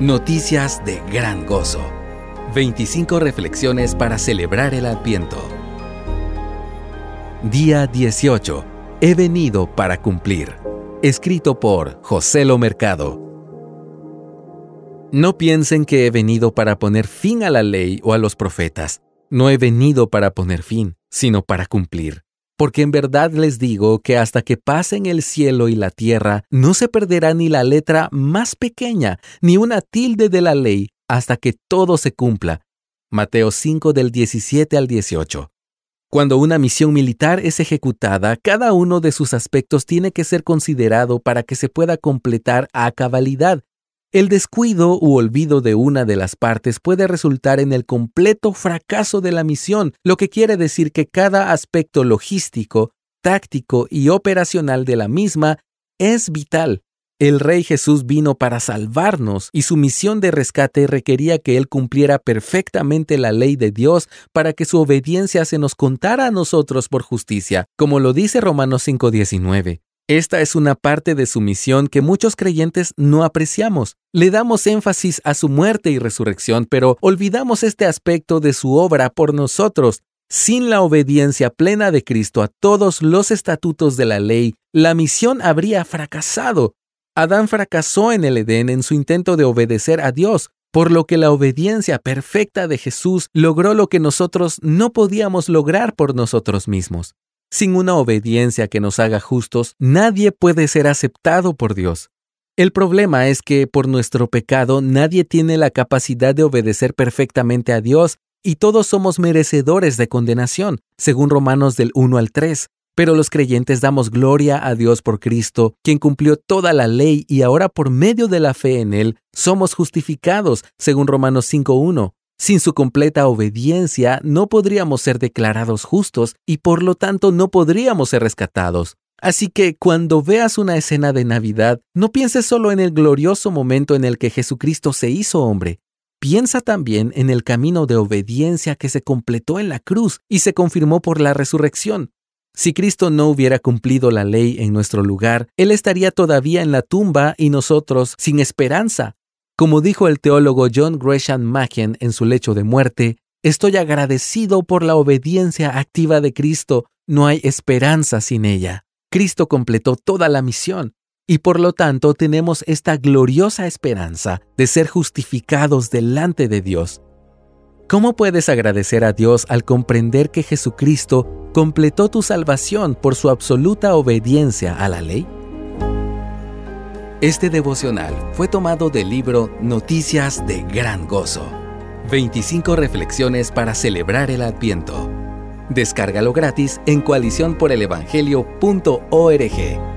Noticias de gran gozo. 25 reflexiones para celebrar el Adviento. Día 18. He venido para cumplir. Escrito por José Lo Mercado. No piensen que he venido para poner fin a la ley o a los profetas. No he venido para poner fin, sino para cumplir. Porque en verdad les digo que hasta que pasen el cielo y la tierra, no se perderá ni la letra más pequeña, ni una tilde de la ley, hasta que todo se cumpla. Mateo 5 del 17 al 18. Cuando una misión militar es ejecutada, cada uno de sus aspectos tiene que ser considerado para que se pueda completar a cabalidad el descuido u olvido de una de las partes puede resultar en el completo fracaso de la misión, lo que quiere decir que cada aspecto logístico, táctico y operacional de la misma es vital. El Rey Jesús vino para salvarnos y su misión de rescate requería que Él cumpliera perfectamente la ley de Dios para que su obediencia se nos contara a nosotros por justicia, como lo dice Romanos 5:19. Esta es una parte de su misión que muchos creyentes no apreciamos. Le damos énfasis a su muerte y resurrección, pero olvidamos este aspecto de su obra por nosotros. Sin la obediencia plena de Cristo a todos los estatutos de la ley, la misión habría fracasado. Adán fracasó en el Edén en su intento de obedecer a Dios, por lo que la obediencia perfecta de Jesús logró lo que nosotros no podíamos lograr por nosotros mismos. Sin una obediencia que nos haga justos, nadie puede ser aceptado por Dios. El problema es que por nuestro pecado nadie tiene la capacidad de obedecer perfectamente a Dios y todos somos merecedores de condenación, según Romanos del 1 al 3. Pero los creyentes damos gloria a Dios por Cristo, quien cumplió toda la ley y ahora por medio de la fe en Él somos justificados, según Romanos 5.1. Sin su completa obediencia no podríamos ser declarados justos y por lo tanto no podríamos ser rescatados. Así que cuando veas una escena de Navidad, no pienses solo en el glorioso momento en el que Jesucristo se hizo hombre. Piensa también en el camino de obediencia que se completó en la cruz y se confirmó por la resurrección. Si Cristo no hubiera cumplido la ley en nuestro lugar, Él estaría todavía en la tumba y nosotros sin esperanza. Como dijo el teólogo John Gresham Machen en su lecho de muerte, estoy agradecido por la obediencia activa de Cristo, no hay esperanza sin ella. Cristo completó toda la misión y por lo tanto tenemos esta gloriosa esperanza de ser justificados delante de Dios. ¿Cómo puedes agradecer a Dios al comprender que Jesucristo completó tu salvación por su absoluta obediencia a la ley? Este devocional fue tomado del libro Noticias de Gran Gozo. 25 reflexiones para celebrar el Adviento. Descárgalo gratis en coaliciónporelevangelio.org.